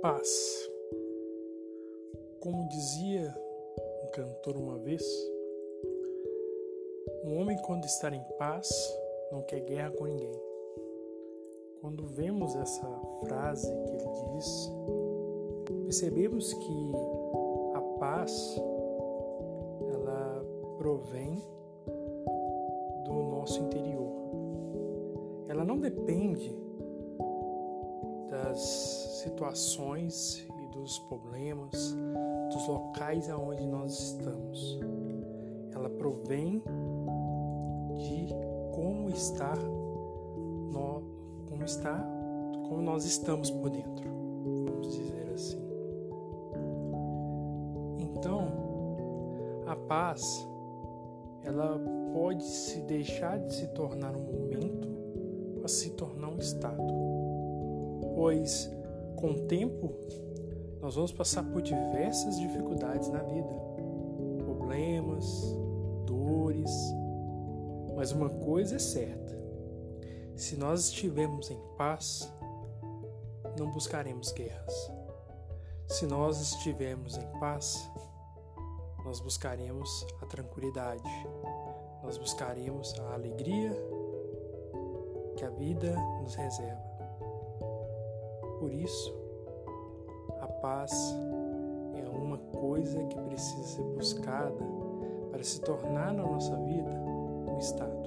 paz. Como dizia um cantor uma vez, um homem, quando está em paz, não quer guerra com ninguém. Quando vemos essa frase que ele diz, percebemos que a paz ela provém do nosso interior. Ela não depende das situações e dos problemas, dos locais aonde nós estamos. Ela provém de como está como está como nós estamos por dentro, vamos dizer assim. Então, a paz ela pode se deixar de se tornar um momento para se tornar um estado pois com o tempo nós vamos passar por diversas dificuldades na vida, problemas, dores, mas uma coisa é certa: se nós estivermos em paz, não buscaremos guerras. Se nós estivermos em paz, nós buscaremos a tranquilidade, nós buscaremos a alegria que a vida nos reserva. Por isso, a paz é uma coisa que precisa ser buscada para se tornar na nossa vida um estado.